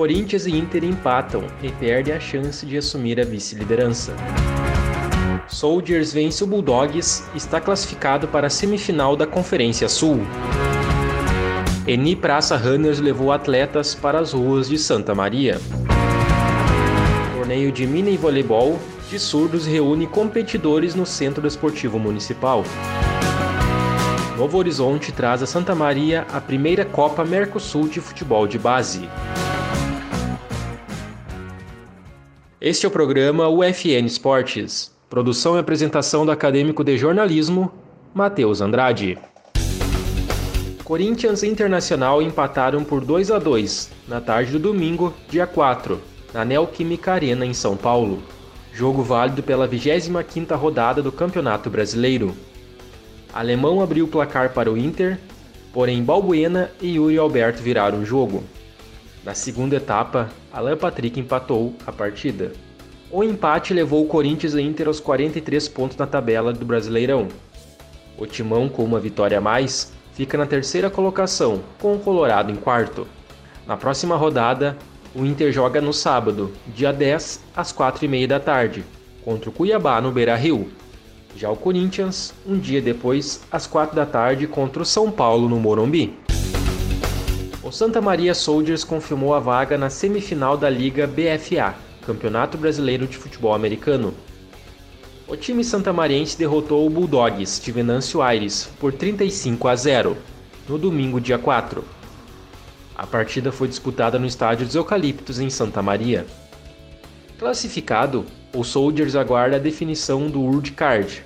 Corinthians e Inter empatam e perdem a chance de assumir a vice-liderança. Soldiers vence o Bulldogs e está classificado para a semifinal da Conferência Sul. Eni Praça Runners levou atletas para as ruas de Santa Maria. Torneio de mini voleibol de surdos reúne competidores no Centro Esportivo Municipal. Novo Horizonte traz a Santa Maria a primeira Copa Mercosul de futebol de base. Este é o programa UFN Esportes. Produção e apresentação do acadêmico de jornalismo, Matheus Andrade. Corinthians e Internacional empataram por 2 a 2 na tarde do domingo, dia 4, na Neoquímica Arena em São Paulo. Jogo válido pela 25ª rodada do Campeonato Brasileiro. Alemão abriu o placar para o Inter, porém Balbuena e Yuri Alberto viraram o jogo. Na segunda etapa, Alan Patrick empatou a partida. O empate levou o Corinthians e Inter aos 43 pontos na tabela do Brasileirão. O Timão, com uma vitória a mais, fica na terceira colocação, com o Colorado em quarto. Na próxima rodada, o Inter joga no sábado, dia 10, às 4h30 da tarde, contra o Cuiabá no Beira-Rio. Já o Corinthians, um dia depois, às 4 da tarde, contra o São Paulo no Morumbi. O Santa Maria Soldiers confirmou a vaga na semifinal da Liga BFA, Campeonato Brasileiro de Futebol Americano. O time santamariense derrotou o Bulldogs de Venâncio Aires por 35 a 0 no domingo, dia 4. A partida foi disputada no estádio dos Eucaliptos, em Santa Maria. Classificado, o Soldiers aguarda a definição do World Card,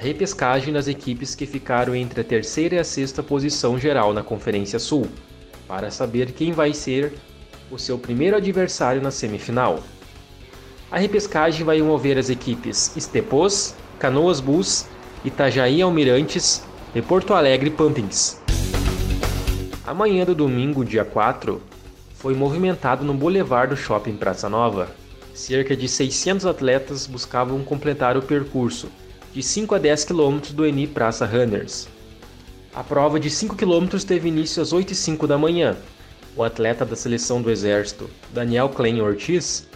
repescagem das equipes que ficaram entre a terceira e a sexta posição geral na Conferência Sul, para saber quem vai ser o seu primeiro adversário na semifinal. A repescagem vai envolver as equipes Estepos, Canoas Bulls, Itajaí Almirantes e Porto Alegre Pumpings. A manhã do domingo, dia 4, foi movimentado no Boulevard do Shopping Praça Nova. Cerca de 600 atletas buscavam completar o percurso de 5 a 10 km do Eni Praça Runners. A prova de 5 km teve início às 8 h 05 da manhã. O atleta da seleção do Exército, Daniel Klein Ortiz,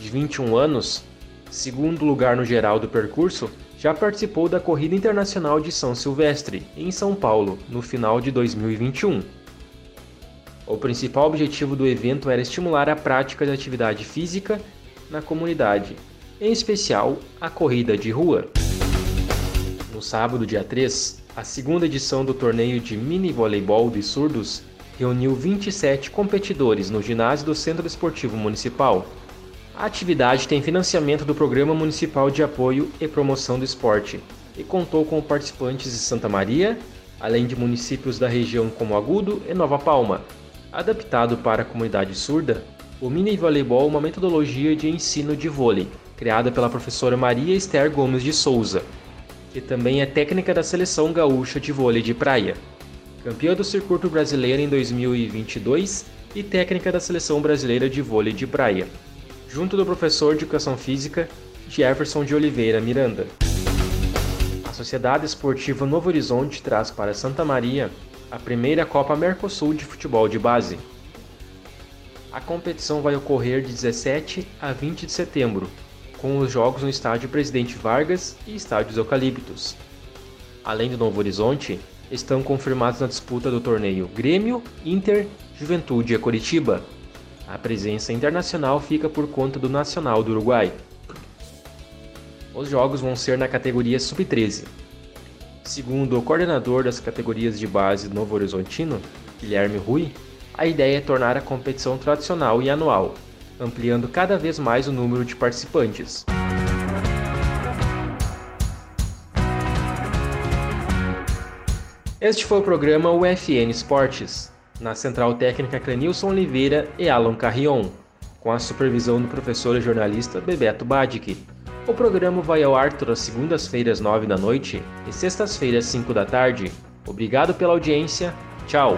de 21 anos, segundo lugar no geral do percurso, já participou da Corrida Internacional de São Silvestre, em São Paulo, no final de 2021. O principal objetivo do evento era estimular a prática de atividade física na comunidade, em especial a corrida de rua. Sábado, dia 3, a segunda edição do torneio de mini voleibol de surdos reuniu 27 competidores no ginásio do Centro Esportivo Municipal. A atividade tem financiamento do Programa Municipal de Apoio e Promoção do Esporte e contou com participantes de Santa Maria, além de municípios da região como Agudo e Nova Palma, Adaptado para a comunidade surda, o mini voleibol é uma metodologia de ensino de vôlei, criada pela professora Maria Esther Gomes de Souza, que também é técnica da seleção gaúcha de vôlei de praia, campeã do circuito brasileiro em 2022 e técnica da seleção brasileira de vôlei de praia, junto do professor de educação física Jefferson de Oliveira Miranda. A Sociedade Esportiva Novo Horizonte traz para Santa Maria a primeira Copa Mercosul de futebol de base. A competição vai ocorrer de 17 a 20 de setembro, com os jogos no estádio Presidente Vargas e estádios Eucaliptos. Além do Novo Horizonte, estão confirmados na disputa do torneio Grêmio, Inter, Juventude e Curitiba. A presença internacional fica por conta do Nacional do Uruguai. Os jogos vão ser na categoria Sub-13. Segundo o coordenador das categorias de base do Novo Horizontino, Guilherme Rui, a ideia é tornar a competição tradicional e anual, ampliando cada vez mais o número de participantes. Este foi o programa UFN Esportes, na central técnica Clenilson Oliveira e Alan Carrion, com a supervisão do professor e jornalista Bebeto Badic. O programa vai ao ar todas segundas-feiras, 9 da noite e sextas-feiras, 5 da tarde. Obrigado pela audiência. Tchau.